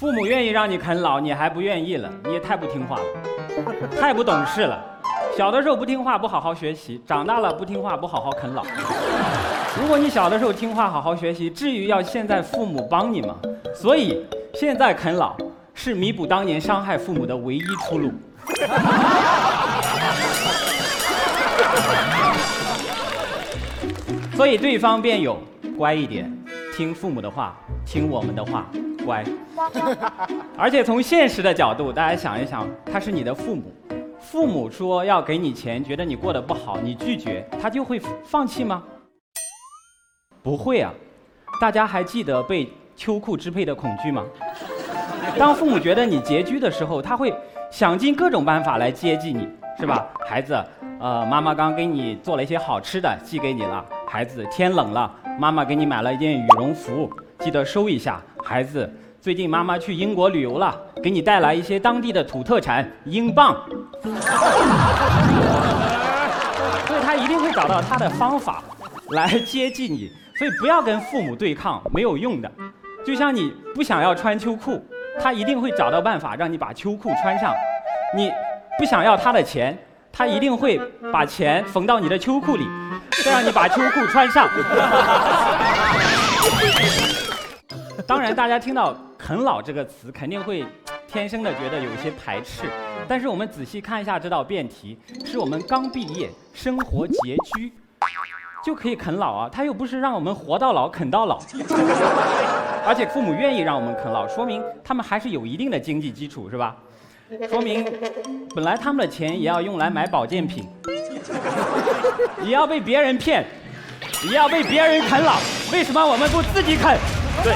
父母愿意让你啃老，你还不愿意了，你也太不听话了，太不懂事了。小的时候不听话，不好好学习；长大了不听话，不好好啃老。如果你小的时候听话，好好学习，至于要现在父母帮你吗？所以现在啃老是弥补当年伤害父母的唯一出路。所以对方辩友，乖一点，听父母的话，听我们的话，乖。而且从现实的角度，大家想一想，他是你的父母，父母说要给你钱，觉得你过得不好，你拒绝，他就会放弃吗？不会啊。大家还记得被秋裤支配的恐惧吗？当父母觉得你拮据的时候，他会想尽各种办法来接济你，是吧？孩子，呃，妈妈刚给你做了一些好吃的，寄给你了。孩子，天冷了，妈妈给你买了一件羽绒服，记得收一下。孩子，最近妈妈去英国旅游了，给你带来一些当地的土特产英镑。所以他一定会找到他的方法来接近你，所以不要跟父母对抗，没有用的。就像你不想要穿秋裤，他一定会找到办法让你把秋裤穿上。你不想要他的钱，他一定会把钱缝到你的秋裤里。再让你把秋裤穿上。当然，大家听到“啃老”这个词，肯定会天生的觉得有一些排斥。但是我们仔细看一下这道辩题，是我们刚毕业，生活拮据，就可以啃老啊？他又不是让我们活到老啃到老。而且父母愿意让我们啃老，说明他们还是有一定的经济基础，是吧？说明本来他们的钱也要用来买保健品。也要被别人骗，也要被别人啃老，为什么我们不自己啃？对，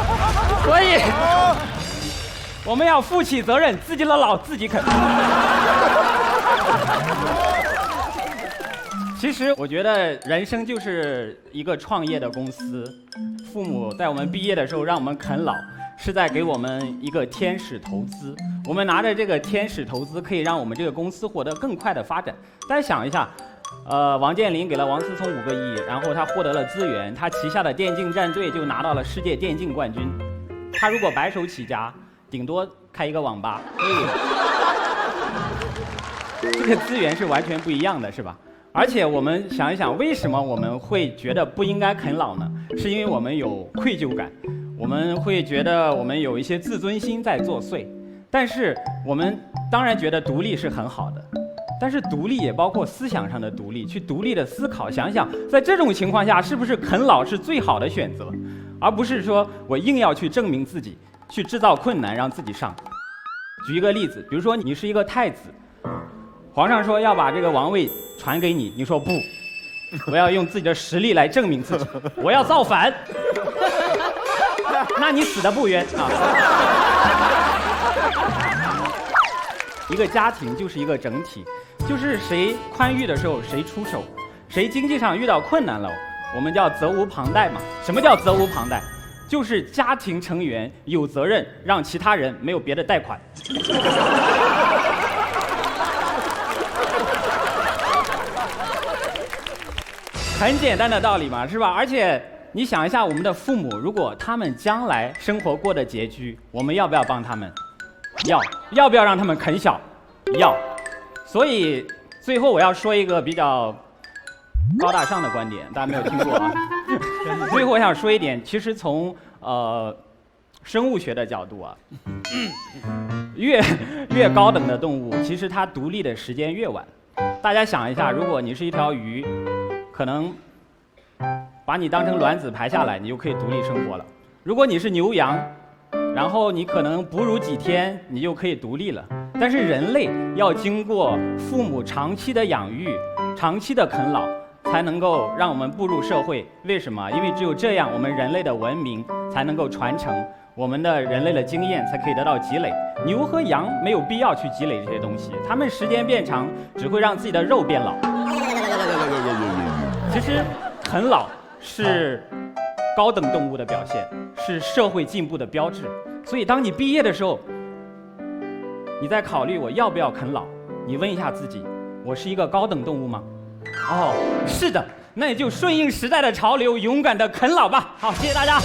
所以我们要负起责任，自己的老自己啃。其实我觉得人生就是一个创业的公司，父母在我们毕业的时候让我们啃老，是在给我们一个天使投资。我们拿着这个天使投资，可以让我们这个公司获得更快的发展。大家想一下。呃，王健林给了王思聪五个亿，然后他获得了资源，他旗下的电竞战队就拿到了世界电竞冠军。他如果白手起家，顶多开一个网吧。这个资源是完全不一样的，是吧？而且我们想一想，为什么我们会觉得不应该啃老呢？是因为我们有愧疚感，我们会觉得我们有一些自尊心在作祟。但是我们当然觉得独立是很好的。但是独立也包括思想上的独立，去独立的思考，想想在这种情况下，是不是啃老是最好的选择，而不是说我硬要去证明自己，去制造困难让自己上。举一个例子，比如说你是一个太子，皇上说要把这个王位传给你，你说不，我要用自己的实力来证明自己，我要造反，那你死的不冤啊。一个家庭就是一个整体。就是谁宽裕的时候谁出手，谁经济上遇到困难了，我们叫责无旁贷嘛。什么叫责无旁贷？就是家庭成员有责任让其他人没有别的贷款。很简单的道理嘛，是吧？而且你想一下，我们的父母如果他们将来生活过得拮据，我们要不要帮他们？要。要不要让他们啃小？要。所以，最后我要说一个比较高大上的观点，大家没有听过啊。最后我想说一点，其实从呃生物学的角度啊，越越高等的动物，其实它独立的时间越晚。大家想一下，如果你是一条鱼，可能把你当成卵子排下来，你就可以独立生活了。如果你是牛羊，然后你可能哺乳几天，你就可以独立了。但是人类要经过父母长期的养育、长期的啃老，才能够让我们步入社会。为什么？因为只有这样，我们人类的文明才能够传承，我们的人类的经验才可以得到积累。牛和羊没有必要去积累这些东西，它们时间变长，只会让自己的肉变老。其实，啃老是高等动物的表现，是社会进步的标志。所以，当你毕业的时候，你在考虑我要不要啃老？你问一下自己，我是一个高等动物吗？哦，是的，那你就顺应时代的潮流，勇敢的啃老吧。好，谢谢大家。